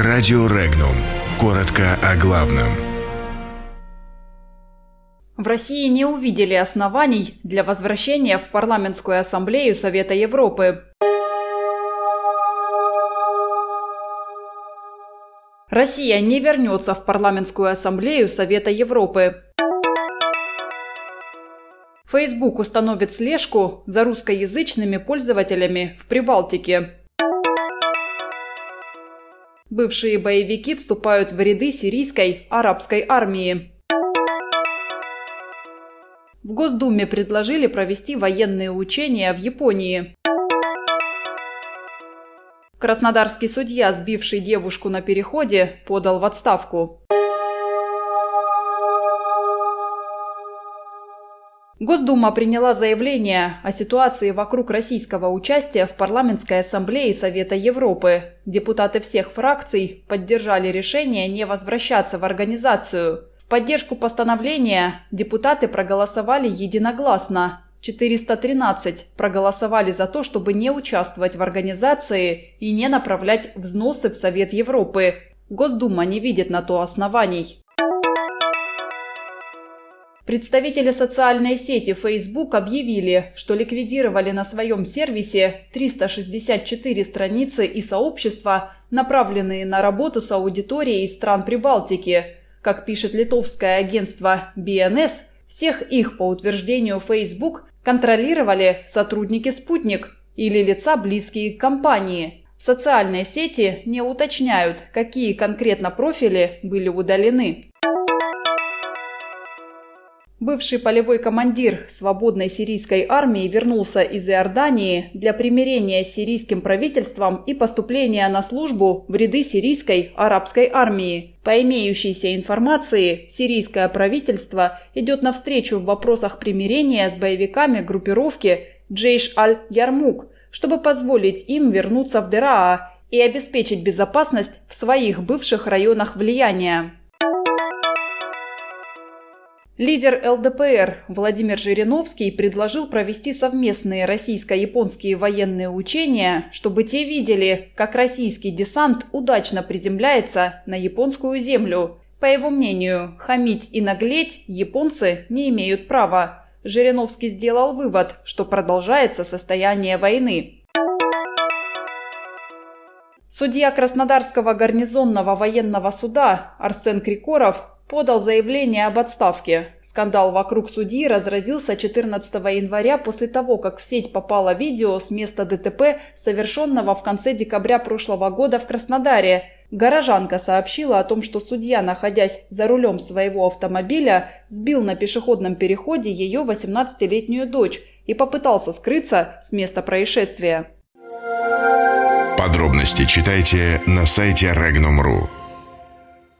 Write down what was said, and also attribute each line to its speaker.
Speaker 1: Радио Регнум. Коротко о главном.
Speaker 2: В России не увидели оснований для возвращения в Парламентскую ассамблею Совета Европы. Россия не вернется в Парламентскую ассамблею Совета Европы. Facebook установит слежку за русскоязычными пользователями в Прибалтике. Бывшие боевики вступают в ряды сирийской арабской армии. В Госдуме предложили провести военные учения в Японии. Краснодарский судья, сбивший девушку на переходе, подал в отставку. Госдума приняла заявление о ситуации вокруг российского участия в Парламентской ассамблее Совета Европы. Депутаты всех фракций поддержали решение не возвращаться в организацию. В поддержку постановления депутаты проголосовали единогласно. 413 проголосовали за то, чтобы не участвовать в организации и не направлять взносы в Совет Европы. Госдума не видит на то оснований. Представители социальной сети Facebook объявили, что ликвидировали на своем сервисе 364 страницы и сообщества, направленные на работу с аудиторией из стран Прибалтики. Как пишет литовское агентство BNS, всех их, по утверждению Facebook, контролировали сотрудники «Спутник» или лица, близкие к компании. В социальной сети не уточняют, какие конкретно профили были удалены. Бывший полевой командир свободной сирийской армии вернулся из Иордании для примирения с сирийским правительством и поступления на службу в ряды сирийской арабской армии. По имеющейся информации, сирийское правительство идет навстречу в вопросах примирения с боевиками группировки Джейш аль-Ярмук, чтобы позволить им вернуться в Дераа и обеспечить безопасность в своих бывших районах влияния. Лидер ЛДПР Владимир Жириновский предложил провести совместные российско-японские военные учения, чтобы те видели, как российский десант удачно приземляется на японскую землю. По его мнению, хамить и наглеть японцы не имеют права. Жириновский сделал вывод, что продолжается состояние войны. Судья Краснодарского гарнизонного военного суда Арсен Крикоров подал заявление об отставке. Скандал вокруг судьи разразился 14 января после того, как в сеть попало видео с места ДТП, совершенного в конце декабря прошлого года в Краснодаре. Горожанка сообщила о том, что судья, находясь за рулем своего автомобиля, сбил на пешеходном переходе ее 18-летнюю дочь и попытался скрыться с места происшествия.
Speaker 1: Подробности читайте на сайте Regnum.ru.